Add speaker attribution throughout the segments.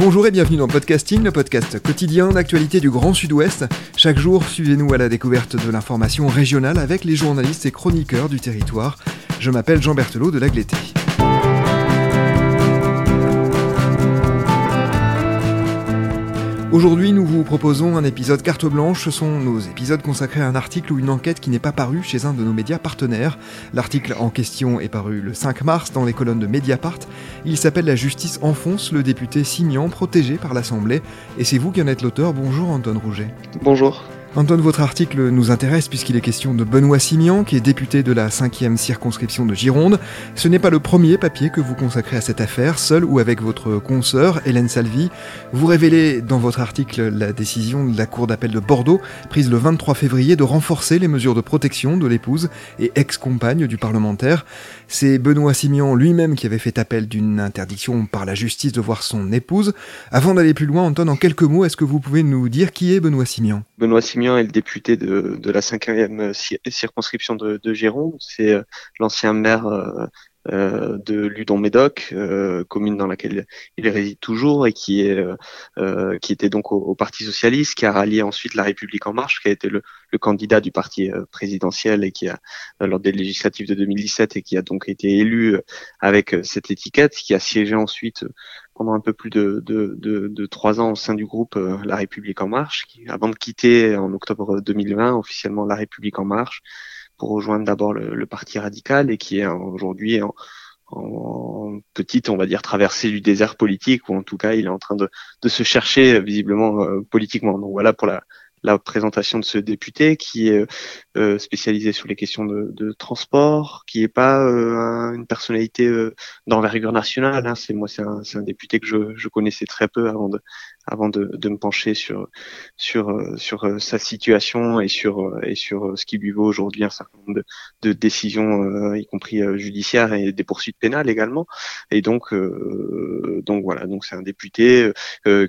Speaker 1: Bonjour et bienvenue dans Podcasting, le podcast quotidien d'actualité du Grand Sud-Ouest. Chaque jour, suivez-nous à la découverte de l'information régionale avec les journalistes et chroniqueurs du territoire. Je m'appelle Jean Berthelot de l'Agleté. Aujourd'hui, nous vous proposons un épisode carte blanche. Ce sont nos épisodes consacrés à un article ou une enquête qui n'est pas paru chez un de nos médias partenaires. L'article en question est paru le 5 mars dans les colonnes de Mediapart. Il s'appelle La justice enfonce le député Simian protégé par l'Assemblée. Et c'est vous qui en êtes l'auteur. Bonjour Anton Rouget.
Speaker 2: Bonjour.
Speaker 1: Antoine, votre article nous intéresse puisqu'il est question de Benoît Simian, qui est député de la 5e circonscription de Gironde. Ce n'est pas le premier papier que vous consacrez à cette affaire, seul ou avec votre consoeur, Hélène Salvi. Vous révélez dans votre article la décision de la Cour d'appel de Bordeaux, prise le 23 février, de renforcer les mesures de protection de l'épouse et ex-compagne du parlementaire. C'est Benoît Simian lui-même qui avait fait appel d'une interdiction par la justice de voir son épouse. Avant d'aller plus loin, Antoine, en quelques mots, est-ce que vous pouvez nous dire qui est Benoît Simian?
Speaker 2: Benoît Simian est le député de, de la cinquième circonscription de, de Gironde. C'est euh, l'ancien maire euh, euh, de Ludon-Médoc, euh, commune dans laquelle il réside toujours et qui est euh, qui était donc au, Parti socialiste, qui a rallié ensuite la République en marche, qui a été le, le candidat du parti présidentiel et qui a lors des législatives de 2017 et qui a donc été élu avec cette étiquette, qui a siégé ensuite pendant un peu plus de, de, de, de trois ans au sein du groupe La République en marche, qui, avant de quitter en octobre 2020 officiellement La République en marche pour rejoindre d'abord le, parti radical et qui est aujourd'hui en, en, petite, on va dire, traversée du désert politique, ou en tout cas, il est en train de, de se chercher visiblement euh, politiquement. Donc voilà pour la, la présentation de ce député qui est euh, spécialisé sur les questions de, de transport, qui est pas euh, une personnalité euh, d'envergure nationale. Hein. C'est moi, c'est un, un, député que je, je, connaissais très peu avant de, avant de, de me pencher sur sur euh, sur euh, sa situation et sur euh, et sur ce qui lui vaut aujourd'hui un certain nombre de, de décisions, y compris judiciaires et des poursuites pénales également. Et donc donc voilà, donc c'est un député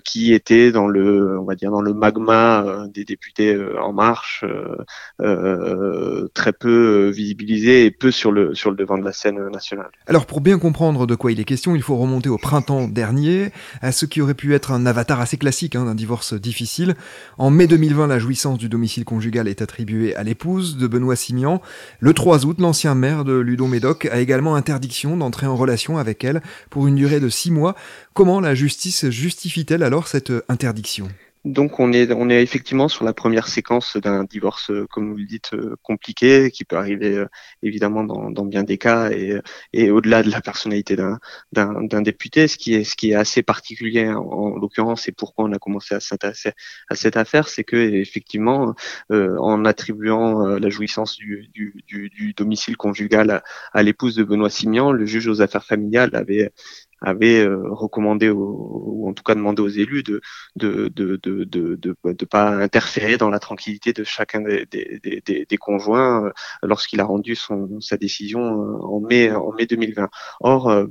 Speaker 2: qui était dans le on va dire dans le magma des députés en marche, très peu visibilisé et peu sur le devant de la scène nationale.
Speaker 1: Alors pour bien comprendre de quoi il est question, il faut remonter au printemps dernier, à ce qui aurait pu être un avatar assez classique hein, d'un divorce difficile. En mai 2020, la jouissance du domicile conjugal est attribuée à l'épouse de Benoît Simian. Le 3 août, l'ancien maire de Ludon-Médoc a également interdiction d'entrer en relation avec elle pour une durée de 6 mois. Comment la justice justifie-t-elle alors cette interdiction?
Speaker 2: Donc on est on est effectivement sur la première séquence d'un divorce, euh, comme vous le dites, euh, compliqué, qui peut arriver euh, évidemment dans, dans bien des cas et, et au-delà de la personnalité d'un député. Ce qui est ce qui est assez particulier en, l'occurrence et pourquoi on a commencé à s'intéresser à cette affaire, c'est que effectivement en attribuant la jouissance du, du, du, du domicile conjugal à, à l'épouse de Benoît Simian, le juge aux affaires familiales avait avait euh, recommandé ou en tout cas demandé aux élus de de de de de, de pas interférer dans la tranquillité de chacun des, des, des, des conjoints euh, lorsqu'il a rendu son sa décision euh, en mai en mai 2020. Or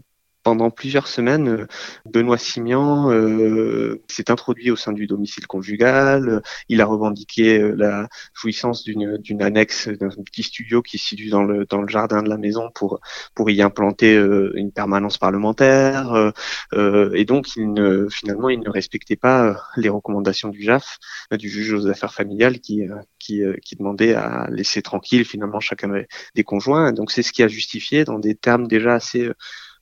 Speaker 2: pendant plusieurs semaines, euh, Benoît Simian euh, s'est introduit au sein du domicile conjugal. Il a revendiqué euh, la jouissance d'une, annexe, d'un petit studio qui se situe dans le, dans le jardin de la maison pour, pour y implanter une permanence parlementaire. et donc, finalement, il ne respectait pas les recommandations du JAF, du juge aux affaires familiales, qui, qui, qui demandait à laisser tranquille finalement chacun des conjoints. Donc, c'est ce qui a justifié, dans des termes déjà assez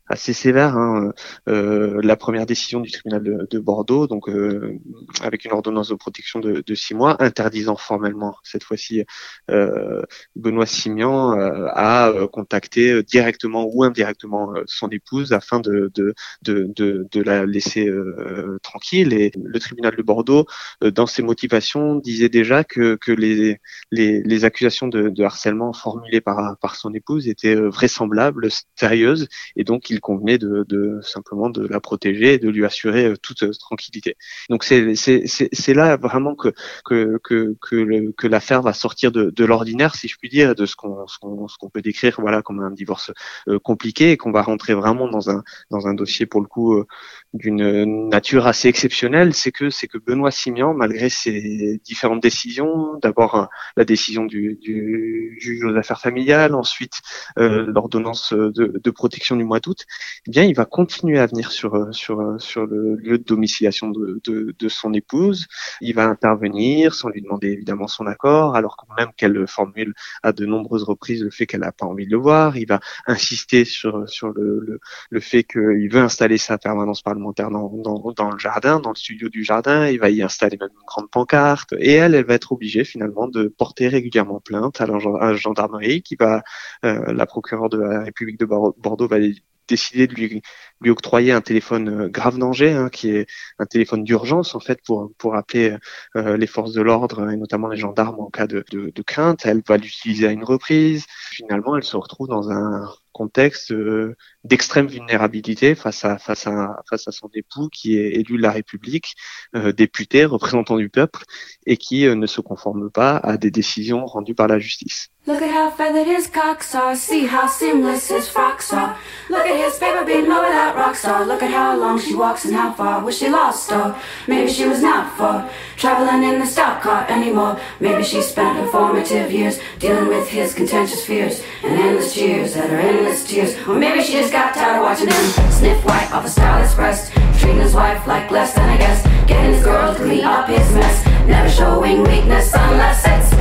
Speaker 2: assez sévère. Hein, euh, la première décision du tribunal de, de Bordeaux, donc euh, avec une ordonnance de protection de, de, six mois, interdisant formellement cette fois-ci euh, Benoît Simian euh, à euh, contacter directement ou indirectement son épouse afin de, de, de, de la laisser tranquille. Et le tribunal de Bordeaux, dans ses motivations, disait déjà que, que les, les, les accusations de, de harcèlement formulées par, par son épouse étaient vraisemblables, sérieuses, et donc il qu'il convenait de, de, simplement de la protéger et de lui assurer toute tranquillité. Donc c'est là vraiment que que que que, que l'affaire va sortir de, de l'ordinaire, si je puis dire, de ce qu'on ce qu'on peut décrire voilà comme un divorce compliqué et qu'on va rentrer vraiment dans un dans un dossier pour le coup d'une nature assez exceptionnelle, c'est que c'est que Benoît Simian, malgré ses différentes décisions, d'abord la décision du, du juge aux affaires familiales, ensuite euh, l'ordonnance de, de, protection du mois d'août, eh bien il va continuer à venir sur sur sur le lieu de domiciliation de, de, de son épouse. Il va intervenir sans lui demander évidemment son accord, alors même qu'elle formule à de nombreuses reprises le fait qu'elle n'a pas envie de le voir. Il va insister sur sur le le, le fait qu'il veut installer sa permanence parlementaire dans, dans, dans le jardin, dans le studio du jardin. Il va y installer même une grande pancarte et elle, elle va être obligée finalement de porter régulièrement plainte à la gendarmerie qui va, euh, la procureure de la République de Bordeaux va décider de lui, octroyer un téléphone euh, grave danger, hein, qui est un téléphone d'urgence en fait pour pour appeler euh, les forces de l'ordre et notamment les gendarmes en cas de, de, crainte. Elle va l'utiliser à une reprise. Finalement, elle se retrouve dans un contexte euh, d'extrême vulnérabilité face à face à face à son époux qui est élu de la République, euh, député, représentant du peuple et qui euh, ne se conforme pas à des décisions rendues par la justice. Look at how feathered his cocks are, see how seamless his frocks are. Look at his paper being over that rock star. Look at how long she walks and how far was she lost or maybe she was not for traveling in the stock car anymore. Maybe she spent her formative years dealing with his contentious fears and endless cheers at her endless tears. Or maybe she just got tired of watching him sniff white off a starless breast, treating his wife like less than a guest, getting his girl to clean up his mess, never showing weakness unless it's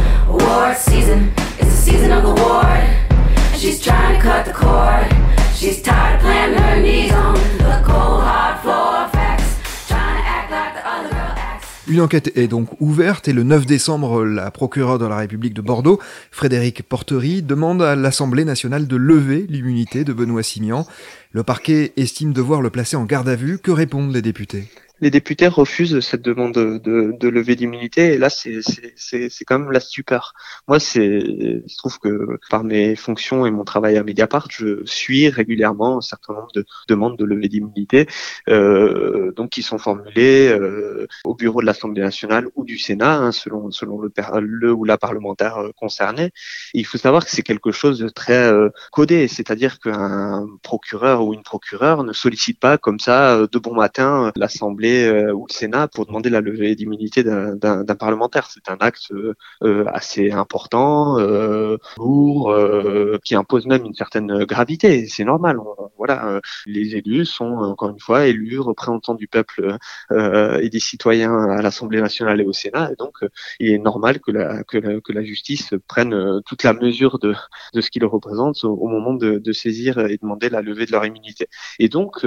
Speaker 2: Une enquête est donc ouverte et le 9 décembre, la procureure de la République de Bordeaux, Frédéric Portery, demande à l'Assemblée nationale de lever l'immunité de Benoît Simian. Le parquet estime devoir le placer en garde à vue. Que répondent les députés? Les députés refusent cette demande de, de, levée d'immunité et là c'est quand même la stupeur. Moi c'est je trouve que par mes fonctions et mon travail à Mediapart, je suis régulièrement un certain nombre de demandes de levée d'immunité euh, donc qui sont formulées euh, au bureau de l'Assemblée nationale ou du Sénat hein, selon selon le, le ou la parlementaire euh, concerné. il faut savoir que c'est quelque chose de très euh, codé, c'est-à-dire qu'un procureur ou une procureure ne sollicite pas comme ça de bon matin l'Assemblée euh, ou le Sénat pour demander la levée d'immunité d'un parlementaire. C'est un acte euh, assez important, euh, lourd, qui impose même une certaine gravité. C'est normal. voilà, les élus sont encore une fois élus, représentants du peuple et des citoyens à l'Assemblée nationale et au Sénat. Et donc, il est normal que la, que la, que la justice prenne toute la mesure de, de ce qu'ils représentent au, moment de, de, saisir et demander la levée de leur immunité. Et donc,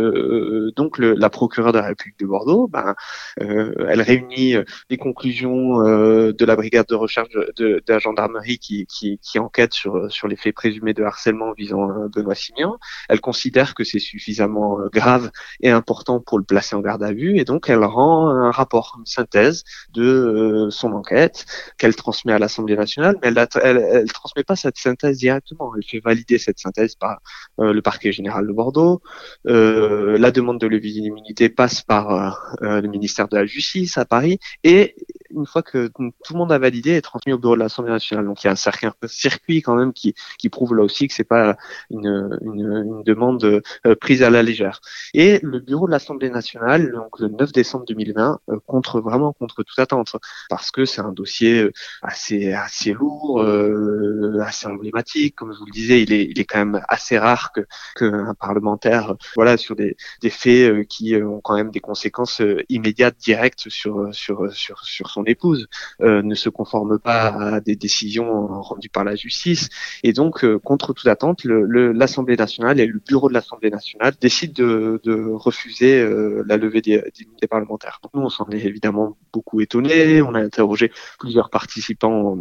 Speaker 2: donc le, la procureure de la République de Bordeaux ben, euh, elle réunit euh, les conclusions euh, de la brigade de recherche de, la gendarmerie qui, qui, qui, enquête sur, sur les faits présumés de harcèlement visant Benoît Simian. Elle considère que c'est suffisamment grave et important pour le placer en garde à vue et donc elle rend un rapport, une synthèse de son enquête qu'elle transmet à l'Assemblée nationale, mais elle, elle, elle, transmet pas cette synthèse directement. Elle fait valider cette synthèse par le parquet général de Bordeaux. la demande de levée d'immunité passe par euh, le ministère de la Justice à Paris, et une fois que tout le monde a validé, est transmis au bureau de l'Assemblée nationale. Donc il y a un certain circuit quand même qui, qui prouve là aussi que c'est pas une, une, une, demande euh, prise à la légère. Et le bureau de l'Assemblée nationale, donc le 9 décembre 2020, euh, contre vraiment contre toute attente, parce que c'est un dossier assez assez lourd, assez emblématique, comme je vous le disais, il est il est quand même assez rare que qu'un parlementaire, voilà, sur des des faits qui ont quand même des conséquences euh, immédiate, directe sur sur sur sur son épouse, euh, ne se conforme pas à des décisions rendues par la justice, et donc euh, contre toute attente, l'Assemblée nationale et le bureau de l'Assemblée nationale décident de, de refuser la levée des, des parlementaires. Nous, on s'en est évidemment beaucoup étonnés. On a interrogé plusieurs participants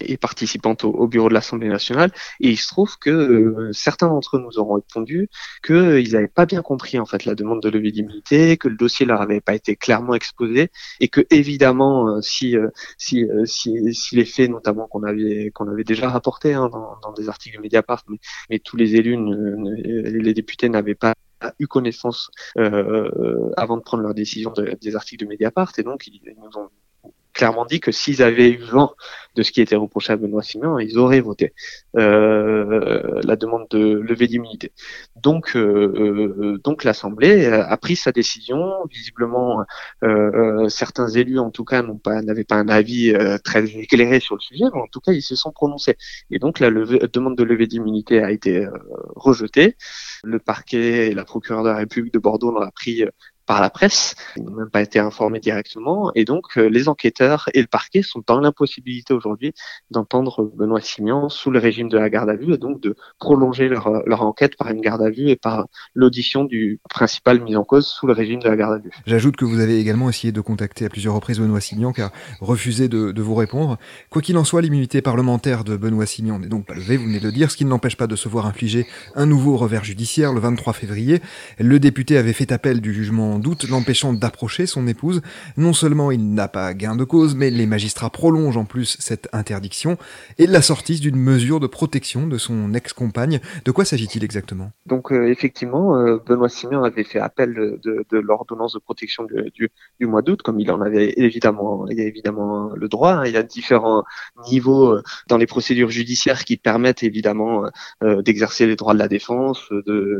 Speaker 2: et participantes au, bureau de l'Assemblée nationale. Et il se trouve que euh, certains d'entre eux nous ont répondu qu'ils n'avaient pas bien compris en fait la demande de levée d'immunité, que le dossier leur avait pas été clairement exposé, et que évidemment, euh, si, euh, si, si, si, les faits, notamment qu'on avait qu'on avait déjà rapportés hein, dans, dans, des articles de Mediapart, mais, mais tous les élus, les députés n'avaient pas eu connaissance avant de prendre leur décision des articles de Mediapart et donc ils nous ont clairement dit que s'ils avaient eu vent de ce qui était reproché à Benoît Simon, ils auraient voté euh, la demande de levée d'immunité. Donc, euh, euh donc l'Assemblée a pris sa décision. Visiblement, euh, euh, certains élus, en tout cas, n'ont pas n'avaient pas un avis très éclairé sur le sujet, mais en tout cas, ils se sont prononcés. Et donc, la demande de levée d'immunité a été rejetée. Le parquet et la procureure de la République de Bordeaux l'ont pris par la presse, ils n'ont même pas été informés directement, et donc euh, les enquêteurs et le parquet sont dans l'impossibilité aujourd'hui d'entendre Benoît Simian sous le régime de la garde à vue, et donc de prolonger leur, leur enquête par une garde à vue et par l'audition du principal mis en cause sous le régime de la garde à vue.
Speaker 1: J'ajoute que vous avez également essayé de contacter à plusieurs reprises Benoît Simian, car refusé de, de vous répondre. Quoi qu'il en soit, l'immunité parlementaire de Benoît Simian n'est donc pas levée, vous venez de le dire, ce qui ne l'empêche pas de se voir infliger un nouveau revers judiciaire le 23 février. Le député avait fait appel du jugement doute l'empêchant d'approcher son épouse. Non seulement il n'a pas gain de cause, mais les magistrats prolongent en plus cette interdiction et la sortie d'une mesure de protection de son ex-compagne. De quoi s'agit-il exactement?
Speaker 2: Donc euh, effectivement, euh, Benoît Simeon avait fait appel de, l'ordonnance de protection du, mois d'août, comme il en avait évidemment, il a évidemment le droit. Hein. Il y a différents niveaux euh, dans les procédures judiciaires qui permettent évidemment d'exercer les droits de la défense,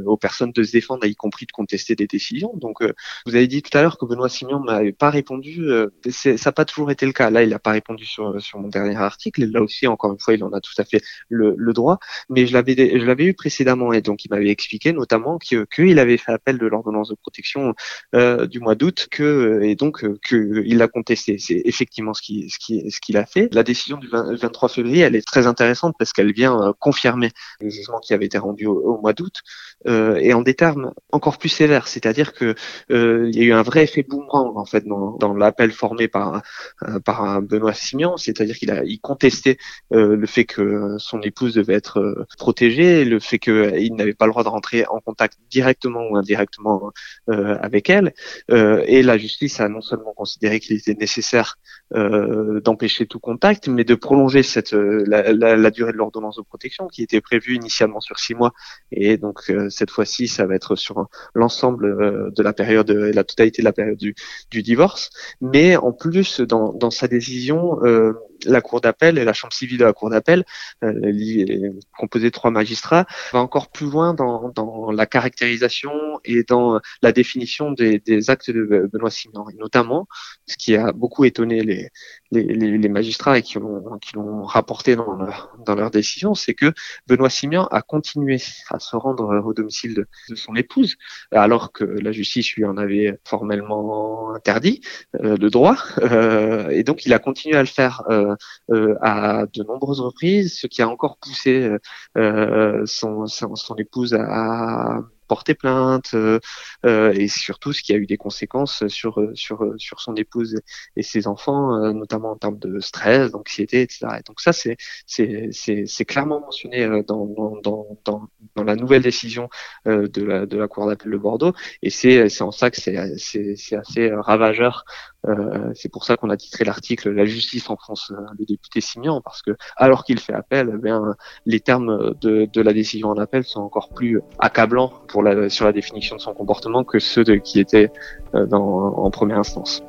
Speaker 2: aux personnes de se défendre, y compris de contester des décisions. Donc vous avez dit tout à l'heure que Benoît Simion m'avait pas répondu. Euh, ça n'a pas toujours été le cas. Là, il n'a pas répondu sur, sur mon dernier article. Là aussi, encore une fois, il en a tout à fait le, le droit. Mais je l'avais je l'avais eu précédemment et donc il m'avait expliqué notamment qu'il avait fait appel de l'ordonnance de protection euh, du mois d'août que et donc euh, que il l'a contesté. C'est effectivement ce qui ce qui ce qu'il a fait. La décision du 23 février, elle est très intéressante parce qu'elle vient euh, confirmer le jugement qui avait été rendu au, au mois d'août euh, et en des termes encore plus sévères. C'est-à-dire que euh, il y a eu un vrai effet boomerang en fait dans, dans l'appel formé par euh, par Benoît Simian, c'est-à-dire qu'il a il contestait euh, le fait que son épouse devait être protégée, le fait qu'il n'avait pas le droit de rentrer en contact directement ou indirectement avec elle, et la justice a non seulement considéré qu'il était nécessaire d'empêcher tout contact, mais de prolonger cette la, la, la durée de l'ordonnance de protection qui était prévue initialement sur six mois, et donc cette fois-ci ça va être sur l'ensemble de la période de la totalité de la période du, divorce. Mais en plus, dans, dans sa décision, euh, la cour d'appel et la chambre civile de la cour d'appel, euh, composée de trois magistrats, va encore plus loin dans, dans, la caractérisation et dans la définition des, des actes de Benoît. Et notamment, ce qui a beaucoup étonné les, les, les magistrats et qui l'ont qui rapporté dans leur, dans leur décision, c'est que Benoît Simian a continué à se rendre au domicile de, de, son épouse, alors que la justice lui en avait formellement interdit euh, le droit, euh, et donc il a continué à le faire euh, à de nombreuses reprises, ce qui a encore poussé euh, son, son, son, épouse à, porter plainte euh, euh, et surtout ce qui a eu des conséquences sur sur sur son épouse et ses enfants, euh, notamment en termes de stress, d'anxiété, etc. Et donc ça c'est c'est c'est c'est clairement mentionné dans dans dans dans la nouvelle décision de la de la cour d'appel de Bordeaux et c'est c'est en ça que c'est c'est c'est assez ravageur. C'est pour ça qu'on a titré l'article La justice enfonce le député Simian parce que alors qu'il fait appel, eh les termes de de la décision en appel sont encore plus accablants pour sur la définition de son comportement que ceux de, qui étaient euh, dans, en première instance.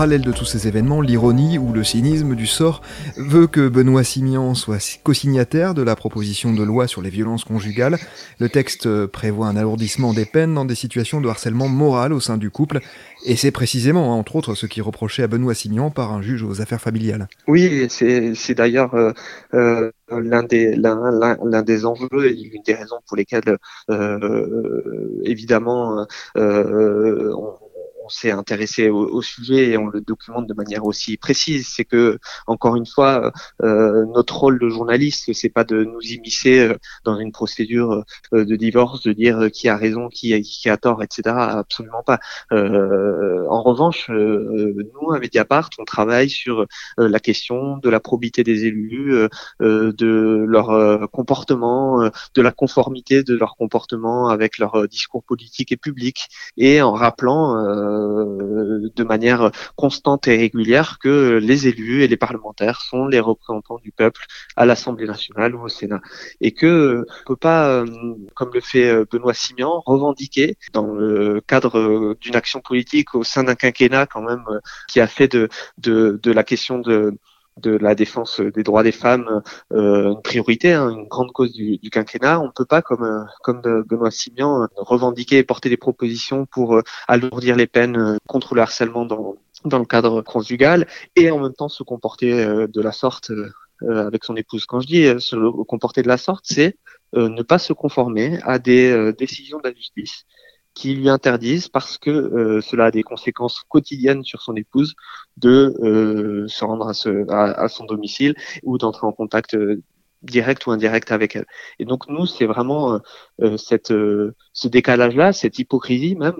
Speaker 1: Parallèle de tous ces événements, l'ironie ou le cynisme du sort veut que Benoît Simian soit co-signataire de la proposition de loi sur les violences conjugales. Le texte prévoit un alourdissement des peines dans des situations de harcèlement moral au sein du couple, et c'est précisément, entre autres, ce qui reproché à Benoît Simian par un juge aux affaires familiales.
Speaker 2: Oui, c'est d'ailleurs euh, euh, l'un des, enjeux et une des raisons pour lesquelles, euh, évidemment, on s'est intéressé au, sujet et on le documente de manière aussi précise. C'est que, encore une fois, euh, notre rôle de journaliste, c'est pas de nous immiscer euh, dans une procédure euh, de divorce, de dire qui a raison, qui, qui a tort, etc. Absolument pas. en revanche, nous, à Mediapart, on travaille sur la question de la probité des élus, de leur comportement, de la conformité de leur comportement avec leur discours politique et public, et en rappelant de manière constante et régulière que les élus et les parlementaires sont les représentants du peuple à l'Assemblée nationale ou au Sénat, et que on peut pas, euh, comme le fait euh, Benoît Simian, revendiquer dans le cadre d'une action politique au sein d'un quinquennat quand même euh, qui a fait de, de, de la question de de la défense des droits des femmes euh, une priorité, hein, une grande cause du, du, quinquennat. On ne peut pas, comme euh, comme Benoît Simian, revendiquer et porter des propositions pour euh, alourdir les peines contre le harcèlement dans dans le cadre conjugal et en même temps se comporter de la sorte avec son épouse. Quand je dis se comporter de la sorte, c'est ne pas se conformer à des décisions de la justice qui lui interdisent, parce que euh, cela a des conséquences quotidiennes sur son épouse, de euh, se rendre à, ce, à, son domicile ou d'entrer en contact euh, direct ou indirect avec elle. Et donc nous, c'est vraiment euh, euh, cette, euh, ce décalage-là, cette hypocrisie même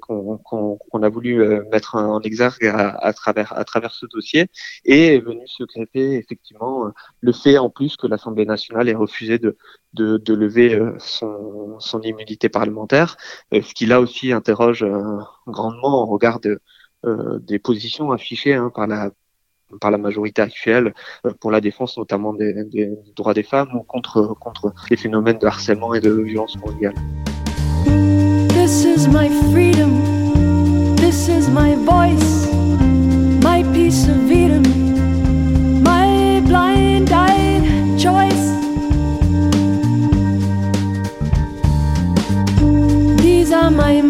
Speaker 2: qu'on a voulu mettre en exergue à, travers, à travers ce dossier, et est venu se greffer effectivement le fait en plus que l'Assemblée nationale ait refusé de, de, de lever son, son immunité parlementaire, ce qui là aussi interroge grandement au regard de, des positions affichées hein, par la par la majorité actuelle euh, pour la défense notamment des, des droits des femmes ou contre, contre les phénomènes de harcèlement et de violence mondiale. This is my freedom, this is my voice, my piece of freedom, my blind-eyed choice. These are my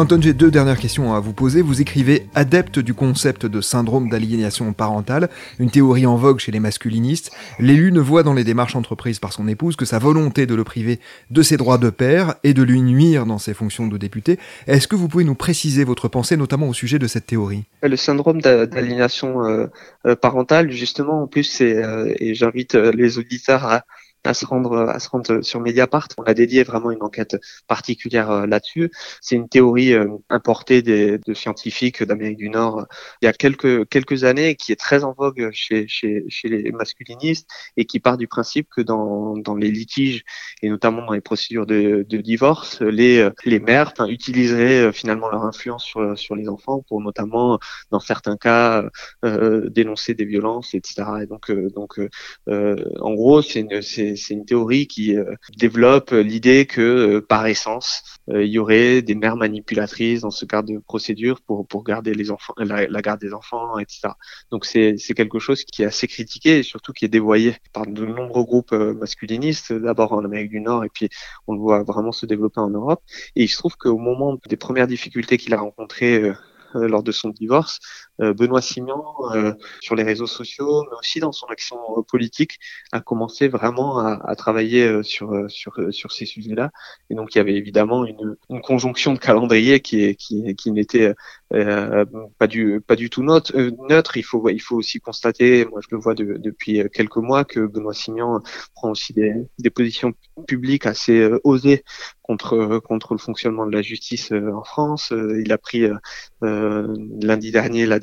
Speaker 2: Anton, j'ai deux dernières questions à vous poser. Vous écrivez adepte du concept de syndrome d'aliénation parentale, une théorie en vogue chez les masculinistes. L'élu ne voit dans les démarches entreprises par son épouse que sa volonté de le priver de ses droits de père et de lui nuire dans ses fonctions de député. Est-ce que vous pouvez nous préciser votre pensée, notamment au sujet de cette théorie? Le syndrome d'aliénation euh, euh, parentale, justement, en plus, euh, et j'invite les auditeurs à à se rendre à se rendre sur Mediapart. On a dédié vraiment une enquête particulière euh, là-dessus. C'est une théorie euh, importée de scientifiques d'Amérique du Nord il y a quelques quelques années qui est très en vogue chez chez, chez les masculinistes et qui part du principe que dans dans les litiges et notamment dans les procédures de, divorce, les les mères utiliseraient euh, finalement leur influence sur sur les enfants pour notamment dans certains cas euh, dénoncer des violences, etc. Et donc donc euh, en gros c'est c'est c'est une théorie qui euh, développe l'idée que euh, par essence, euh, il y aurait des mères manipulatrices dans ce cadre de procédure pour pour garder les enfants, la, garde des enfants, etc. Donc c'est quelque chose qui est assez critiqué et surtout qui est dévoyé par de nombreux groupes masculinistes, d'abord en Amérique du Nord et puis on le voit vraiment se développer en Europe. Et il se trouve qu'au moment des premières difficultés qu'il a rencontrées lors de son divorce, Benoît Simian, euh, sur les réseaux sociaux, mais aussi dans son action euh, politique, a commencé vraiment à, à travailler sur, sur, sur ces sujets-là. Et donc, il y avait évidemment une, une conjonction de calendrier qui, qui, qui n'était euh, pas du pas du tout neutre, neutre. Il faut il faut aussi constater, moi je le vois de, depuis quelques mois, que Benoît Simian prend aussi des, des positions publiques assez osées contre contre le fonctionnement de la justice en France. Il a pris euh, lundi dernier la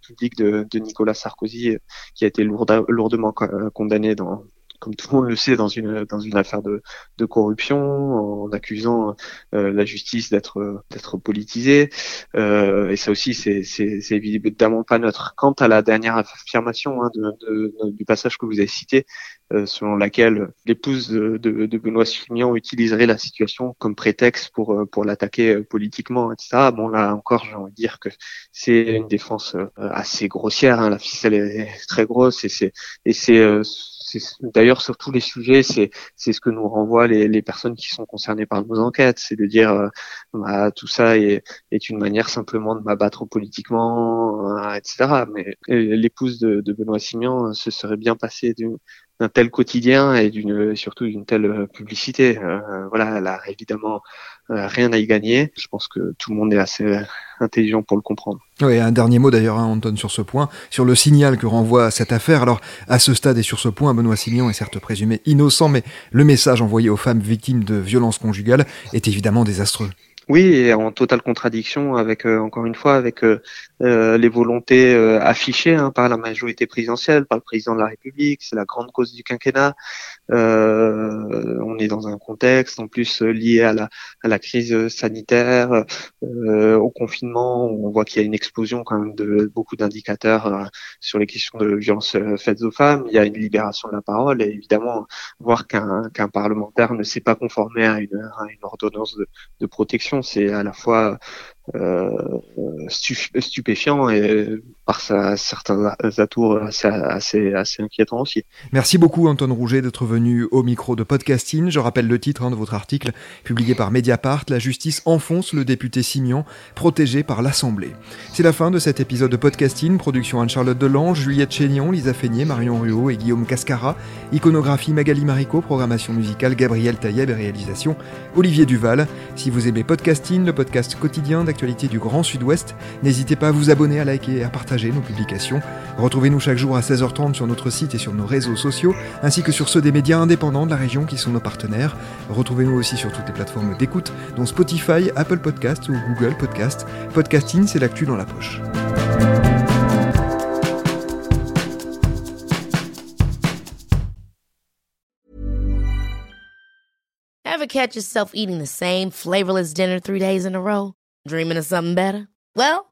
Speaker 2: publique de, de Nicolas Sarkozy, euh, qui a été lourdement euh, condamné dans, comme tout le monde le sait, dans une dans une affaire de, de corruption, en accusant euh, la justice d'être d'être politisée. Euh, et ça aussi, c'est c'est évidemment pas neutre. Quant à la dernière affirmation hein, de, de, du passage que vous avez cité, euh, selon laquelle l'épouse de, de, de, Benoît Simian utiliserait la situation comme prétexte pour pour l'attaquer politiquement, etc. Bon là encore, j'ai envie de dire que c'est une défense assez grossière. Hein. La ficelle est très grosse et c'est et c'est d'ailleurs sur tous les sujets, c'est ce que nous renvoient les, personnes qui sont concernées par nos enquêtes, c'est de dire euh, bah, tout ça est, est une manière simplement de m'abattre politiquement, euh, etc. Mais l'épouse de, de, Benoît Simian se serait bien passée d'un tel quotidien et surtout d'une telle publicité. voilà, elle a évidemment rien à y gagner. Je pense que tout le monde est assez intelligent pour le comprendre.
Speaker 1: Oui, un dernier mot d'ailleurs, hein, Anton, sur ce point, sur le signal que renvoie cette affaire. Alors, à ce stade et sur ce point, Benoît Simian est certes présumé innocent, mais le message envoyé aux femmes victimes de violences conjugales est évidemment désastreux.
Speaker 2: Oui, et en totale contradiction avec, euh, encore une fois, avec euh, euh, les volontés affichées hein, par la majorité présidentielle, par le président de la République. C'est la grande cause du quinquennat. on est dans un contexte en plus lié à la, à la crise sanitaire, au confinement. On voit qu'il y a une explosion quand même de beaucoup d'indicateurs sur les questions de violences faites aux femmes. Il y a une libération de la parole et évidemment voir qu'un parlementaire ne s'est pas conformé à une, à une ordonnance de protection c'est à la fois euh, stupéfiant et par sa, certains atours assez, assez, assez inquiétants aussi.
Speaker 1: Merci beaucoup Anton Rouget d'être venu au micro de Podcasting. Je rappelle le titre hein, de votre article publié par Mediapart, La justice enfonce le député Simian, protégé par l'Assemblée. C'est la fin de cet épisode de Podcasting, production Anne-Charlotte Delange, Juliette Chénion, Lisa Feignet, Marion Ruot et Guillaume Cascara, iconographie Magali Marico, programmation musicale Gabriel Taïeb et réalisation Olivier Duval. Si vous aimez Podcasting, le podcast quotidien actualité du Grand Sud-Ouest. N'hésitez pas à vous abonner, à liker et à partager nos publications. Retrouvez-nous chaque jour à 16h30 sur notre site et sur nos réseaux sociaux, ainsi que sur ceux des médias indépendants de la région qui sont nos partenaires. Retrouvez-nous aussi sur toutes les plateformes d'écoute, dont Spotify, Apple Podcast ou Google Podcast. Podcasting, c'est l'actu dans la poche.
Speaker 3: Ever catch yourself eating the same dinner three days in a row? Dreaming of something better? Well,